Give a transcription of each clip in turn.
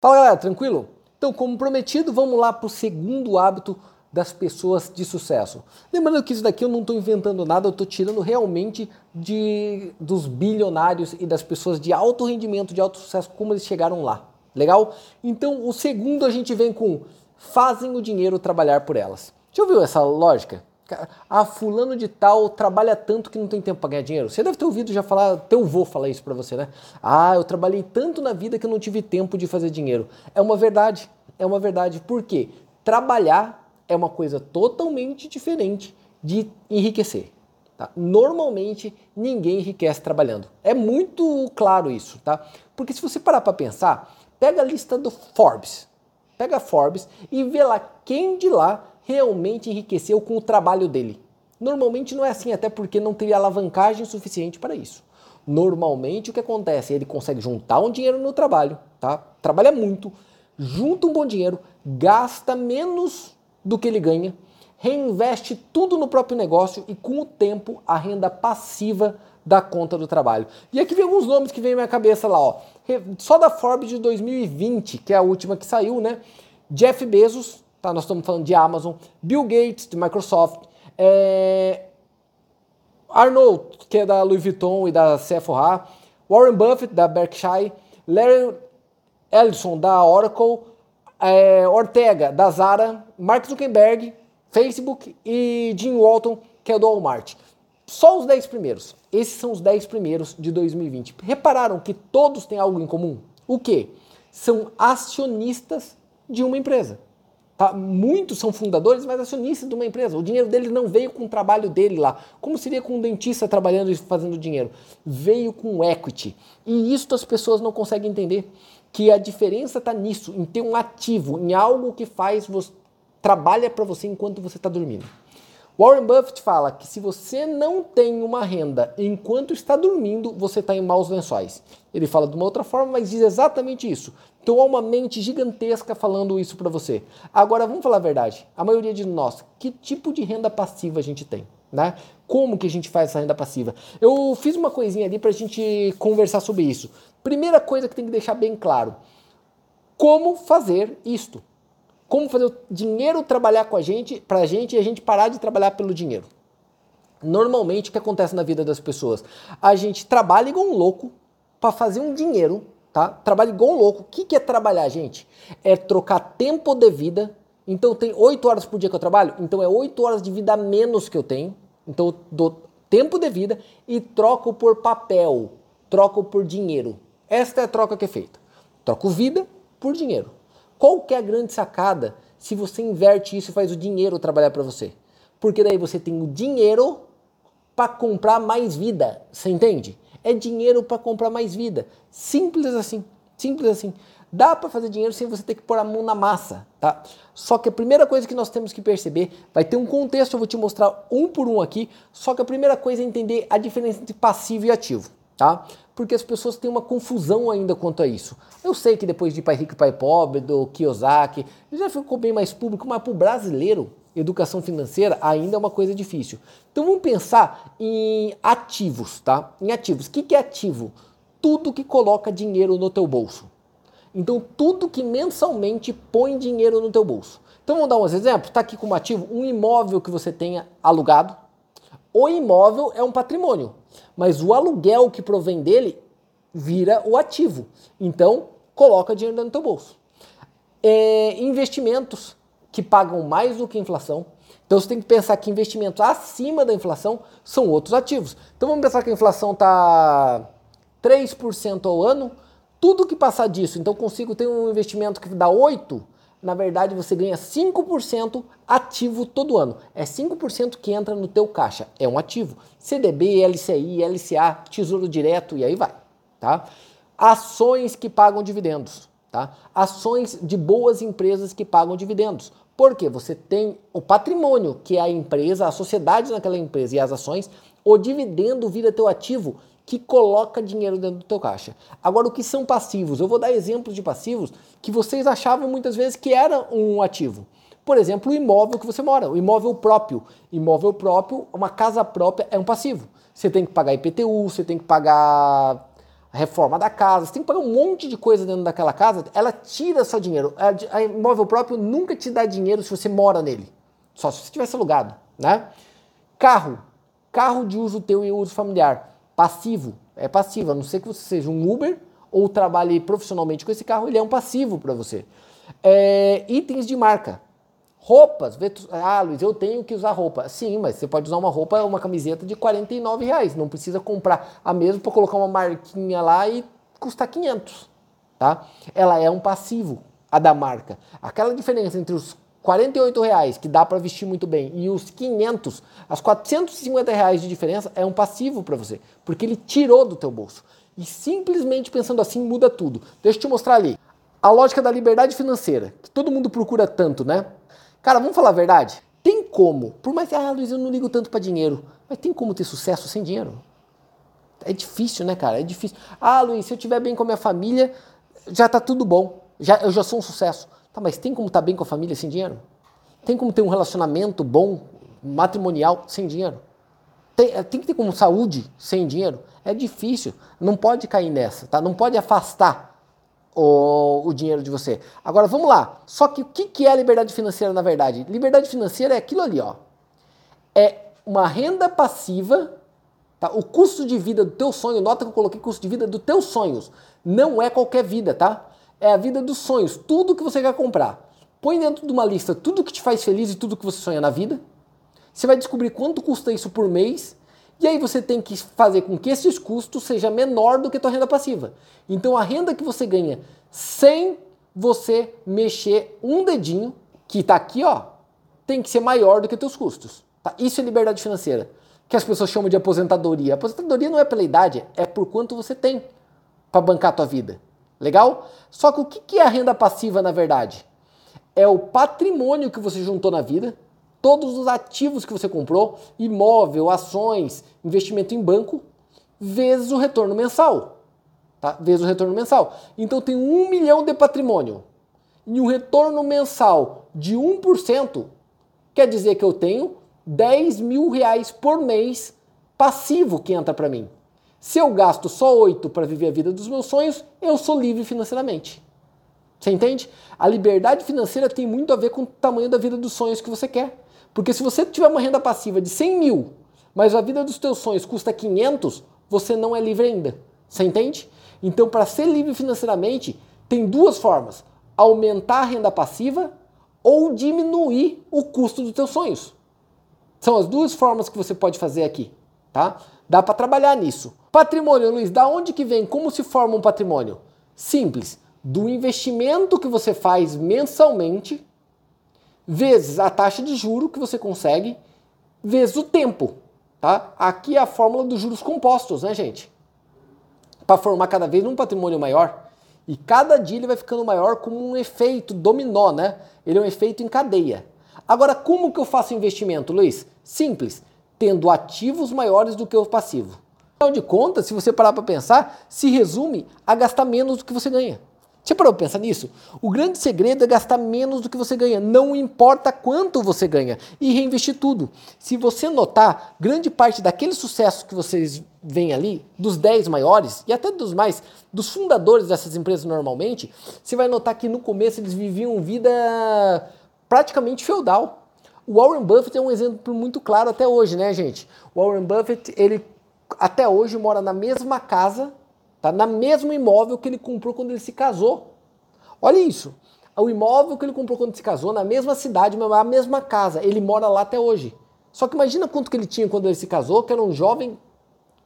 Fala galera, tranquilo? Então, como prometido, vamos lá para o segundo hábito das pessoas de sucesso. Lembrando que isso daqui eu não estou inventando nada, eu estou tirando realmente de, dos bilionários e das pessoas de alto rendimento, de alto sucesso, como eles chegaram lá. Legal? Então, o segundo a gente vem com fazem o dinheiro trabalhar por elas. Já ouviu essa lógica? Ah, fulano de tal trabalha tanto que não tem tempo para ganhar dinheiro. Você deve ter ouvido já falar, teu vô falar isso para você, né? Ah, eu trabalhei tanto na vida que eu não tive tempo de fazer dinheiro. É uma verdade, é uma verdade. Por quê? Trabalhar é uma coisa totalmente diferente de enriquecer. Tá? Normalmente ninguém enriquece trabalhando. É muito claro isso, tá? Porque se você parar para pensar, pega a lista do Forbes, pega a Forbes e vê lá quem de lá realmente enriqueceu com o trabalho dele. Normalmente não é assim, até porque não teria alavancagem suficiente para isso. Normalmente o que acontece? Ele consegue juntar um dinheiro no trabalho, tá? Trabalha muito, junta um bom dinheiro, gasta menos do que ele ganha, reinveste tudo no próprio negócio e com o tempo a renda passiva da conta do trabalho. E aqui vem alguns nomes que vem na minha cabeça lá, ó. Só da Forbes de 2020, que é a última que saiu, né? Jeff Bezos, tá? Nós estamos falando de Amazon, Bill Gates, de Microsoft, é... Arnold, que é da Louis Vuitton e da Sephora, Warren Buffett, da Berkshire, Larry Ellison, da Oracle, é... Ortega, da Zara, Mark Zuckerberg, Facebook e Jim Walton, que é do Walmart. Só os 10 primeiros. Esses são os 10 primeiros de 2020. Repararam que todos têm algo em comum? O que? São acionistas de uma empresa. Tá? Muitos são fundadores, mas acionistas de uma empresa. O dinheiro dele não veio com o trabalho dele lá. Como seria com um dentista trabalhando e fazendo dinheiro? Veio com equity. E isso as pessoas não conseguem entender. Que a diferença está nisso, em ter um ativo, em algo que faz você trabalha para você enquanto você está dormindo. Warren Buffett fala que se você não tem uma renda enquanto está dormindo, você está em maus lençóis. Ele fala de uma outra forma, mas diz exatamente isso. Então há uma mente gigantesca falando isso para você. Agora vamos falar a verdade. A maioria de nós, que tipo de renda passiva a gente tem? Né? Como que a gente faz essa renda passiva? Eu fiz uma coisinha ali para a gente conversar sobre isso. Primeira coisa que tem que deixar bem claro: como fazer isto? Como fazer o dinheiro trabalhar com a gente, para a gente e a gente parar de trabalhar pelo dinheiro. Normalmente o que acontece na vida das pessoas? A gente trabalha igual um louco para fazer um dinheiro, tá? Trabalha igual um louco. O que, que é trabalhar, gente? É trocar tempo de vida. Então tem 8 horas por dia que eu trabalho, então é 8 horas de vida a menos que eu tenho. Então eu dou tempo de vida e troco por papel, troco por dinheiro. Esta é a troca que é feita. Troco vida por dinheiro. Qual que a grande sacada se você inverte isso e faz o dinheiro trabalhar para você? Porque daí você tem o dinheiro para comprar mais vida, você entende? É dinheiro para comprar mais vida. Simples assim, simples assim. Dá para fazer dinheiro sem você ter que pôr a mão na massa, tá? Só que a primeira coisa que nós temos que perceber, vai ter um contexto, eu vou te mostrar um por um aqui, só que a primeira coisa é entender a diferença entre passivo e ativo tá? Porque as pessoas têm uma confusão ainda quanto a isso. Eu sei que depois de Pai Rico e Pai Pobre, do Kiyosaki, já ficou bem mais público, mas para o brasileiro, educação financeira ainda é uma coisa difícil. Então vamos pensar em ativos, tá? Em ativos. O que, é ativo? Tudo que coloca dinheiro no teu bolso. Então tudo que mensalmente põe dinheiro no teu bolso. Então vamos dar uns exemplos. Está aqui como ativo um imóvel que você tenha alugado. O imóvel é um patrimônio mas o aluguel que provém dele vira o ativo. Então, coloca dinheiro no teu bolso. É, investimentos que pagam mais do que a inflação. Então você tem que pensar que investimentos acima da inflação são outros ativos. Então vamos pensar que a inflação está 3% ao ano. Tudo que passar disso, então consigo ter um investimento que dá 8%, na verdade você ganha 5% ativo todo ano. É 5% que entra no teu caixa, é um ativo. CDB, LCI, LCA, Tesouro Direto e aí vai, tá? Ações que pagam dividendos, tá? Ações de boas empresas que pagam dividendos. Porque você tem o patrimônio, que é a empresa, a sociedade naquela empresa e as ações, o dividendo vira teu ativo que coloca dinheiro dentro do teu caixa. Agora, o que são passivos? Eu vou dar exemplos de passivos que vocês achavam muitas vezes que era um ativo. Por exemplo, o imóvel que você mora, o imóvel próprio. Imóvel próprio, uma casa própria é um passivo. Você tem que pagar IPTU, você tem que pagar a reforma da casa, você tem que pagar um monte de coisa dentro daquela casa, ela tira seu dinheiro. A, imóvel próprio nunca te dá dinheiro se você mora nele, só se você tivesse alugado, né? Carro, carro de uso teu e uso familiar, passivo, é passivo, a não ser que você seja um Uber ou trabalhe profissionalmente com esse carro, ele é um passivo para você. É, itens de marca, Roupas, ah, Luiz, eu tenho que usar roupa. Sim, mas você pode usar uma roupa, uma camiseta de 49 reais. Não precisa comprar a mesma para colocar uma marquinha lá e custar 500, tá? Ela é um passivo, a da marca. Aquela diferença entre os 48 reais que dá para vestir muito bem e os 500, as 450 reais de diferença é um passivo para você, porque ele tirou do teu bolso. E simplesmente pensando assim muda tudo. Deixa eu te mostrar ali. A lógica da liberdade financeira, que todo mundo procura tanto, né? Cara, vamos falar a verdade? Tem como, por mais que, ah, Luiz, eu não ligo tanto para dinheiro, mas tem como ter sucesso sem dinheiro? É difícil, né, cara? É difícil. Ah, Luiz, se eu estiver bem com a minha família, já tá tudo bom. Já, eu já sou um sucesso. Tá, mas tem como estar tá bem com a família sem dinheiro? Tem como ter um relacionamento bom, matrimonial, sem dinheiro? Tem, tem que ter como saúde sem dinheiro? É difícil. Não pode cair nessa, tá? Não pode afastar o, o dinheiro de você. Agora vamos lá. Só que o que, que é liberdade financeira na verdade? Liberdade financeira é aquilo ali, ó. É uma renda passiva, tá? O custo de vida do teu sonho, nota que eu coloquei custo de vida dos teus sonhos. Não é qualquer vida, tá? É a vida dos sonhos, tudo que você quer comprar. Põe dentro de uma lista tudo que te faz feliz e tudo que você sonha na vida. Você vai descobrir quanto custa isso por mês e aí você tem que fazer com que esses custos seja menor do que a tua renda passiva. Então a renda que você ganha sem você mexer um dedinho, que está aqui, ó, tem que ser maior do que teus custos. Tá? Isso é liberdade financeira, que as pessoas chamam de aposentadoria. aposentadoria não é pela idade, é por quanto você tem para bancar a tua vida. Legal? Só que o que é a renda passiva na verdade? É o patrimônio que você juntou na vida, todos os ativos que você comprou, imóvel, ações, investimento em banco, vezes o retorno mensal. Tá? Vezes o retorno mensal. Então tem um milhão de patrimônio e um retorno mensal de 1%, quer dizer que eu tenho 10 mil reais por mês passivo que entra para mim. Se eu gasto só 8 para viver a vida dos meus sonhos, eu sou livre financeiramente. Você entende? A liberdade financeira tem muito a ver com o tamanho da vida dos sonhos que você quer. Porque se você tiver uma renda passiva de 100 mil, mas a vida dos teus sonhos custa 500, você não é livre ainda. Você entende? Então, para ser livre financeiramente, tem duas formas: aumentar a renda passiva ou diminuir o custo dos teus sonhos. São as duas formas que você pode fazer aqui, tá? Dá para trabalhar nisso. Patrimônio, Luiz, da onde que vem? Como se forma um patrimônio? Simples, do investimento que você faz mensalmente vezes a taxa de juro que você consegue, vezes o tempo. Tá? Aqui é a fórmula dos juros compostos, né, gente? Para formar cada vez um patrimônio maior. E cada dia ele vai ficando maior como um efeito dominó, né? Ele é um efeito em cadeia. Agora, como que eu faço investimento, Luiz? Simples, tendo ativos maiores do que o passivo. Afinal de contas, se você parar para pensar, se resume a gastar menos do que você ganha. Você parou para pensar nisso? O grande segredo é gastar menos do que você ganha, não importa quanto você ganha, e reinvestir tudo. Se você notar, grande parte daquele sucesso que vocês veem ali, dos 10 maiores e até dos mais, dos fundadores dessas empresas normalmente, você vai notar que no começo eles viviam vida praticamente feudal. O Warren Buffett é um exemplo muito claro até hoje, né, gente? O Warren Buffett, ele até hoje mora na mesma casa Tá na mesmo imóvel que ele comprou quando ele se casou. Olha isso. O imóvel que ele comprou quando se casou, na mesma cidade, a mesma casa. Ele mora lá até hoje. Só que imagina quanto que ele tinha quando ele se casou, que era um jovem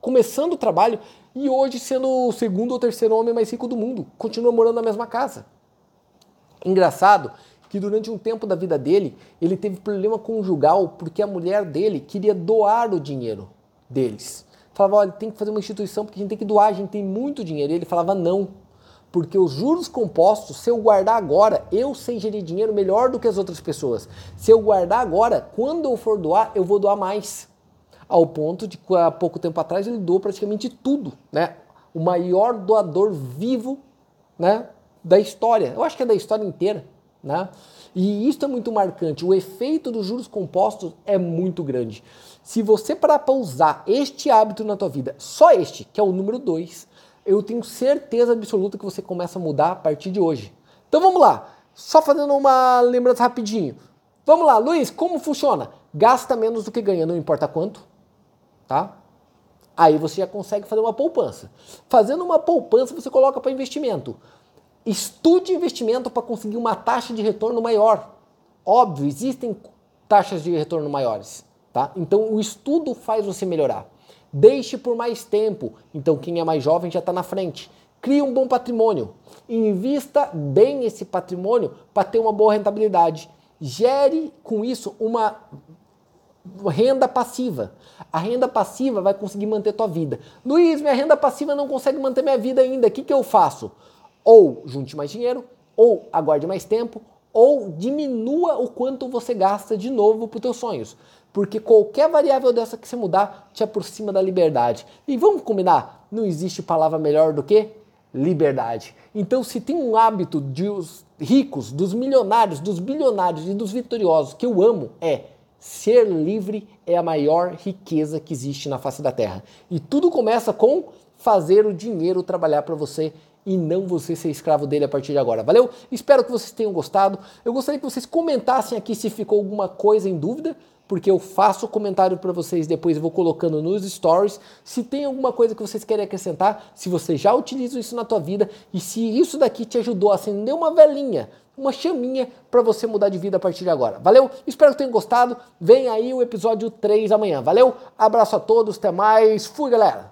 começando o trabalho e hoje sendo o segundo ou terceiro homem mais rico do mundo. Continua morando na mesma casa. Engraçado que durante um tempo da vida dele, ele teve problema conjugal porque a mulher dele queria doar o dinheiro deles falava, olha, tem que fazer uma instituição porque a gente tem que doar, a gente tem muito dinheiro. E ele falava, não, porque os juros compostos, se eu guardar agora, eu sei gerir dinheiro melhor do que as outras pessoas. Se eu guardar agora, quando eu for doar, eu vou doar mais. Ao ponto de que há pouco tempo atrás ele doou praticamente tudo, né? O maior doador vivo, né, da história. Eu acho que é da história inteira, né? E isso é muito marcante. O efeito dos juros compostos é muito grande. Se você parar para usar este hábito na tua vida, só este, que é o número 2, eu tenho certeza absoluta que você começa a mudar a partir de hoje. Então vamos lá, só fazendo uma lembrança rapidinho. Vamos lá, Luiz, como funciona? Gasta menos do que ganha, não importa quanto, tá? Aí você já consegue fazer uma poupança. Fazendo uma poupança, você coloca para investimento. Estude investimento para conseguir uma taxa de retorno maior. Óbvio, existem taxas de retorno maiores, tá? Então o estudo faz você melhorar. Deixe por mais tempo. Então quem é mais jovem já está na frente. Crie um bom patrimônio. Invista bem esse patrimônio para ter uma boa rentabilidade. Gere com isso uma renda passiva. A renda passiva vai conseguir manter tua vida. Luiz, minha renda passiva não consegue manter minha vida ainda. O que, que eu faço? Ou junte mais dinheiro, ou aguarde mais tempo, ou diminua o quanto você gasta de novo para os teus sonhos. Porque qualquer variável dessa que você mudar te aproxima da liberdade. E vamos combinar, não existe palavra melhor do que liberdade. Então, se tem um hábito dos ricos, dos milionários, dos bilionários e dos vitoriosos que eu amo, é ser livre é a maior riqueza que existe na face da terra. E tudo começa com fazer o dinheiro trabalhar para você e não você ser escravo dele a partir de agora. Valeu? Espero que vocês tenham gostado. Eu gostaria que vocês comentassem aqui se ficou alguma coisa em dúvida, porque eu faço comentário para vocês depois vou colocando nos stories. Se tem alguma coisa que vocês querem acrescentar, se você já utiliza isso na tua vida e se isso daqui te ajudou a acender uma velinha, uma chaminha para você mudar de vida a partir de agora. Valeu? Espero que tenham gostado. Vem aí o episódio 3 amanhã. Valeu? Abraço a todos, até mais. Fui, galera.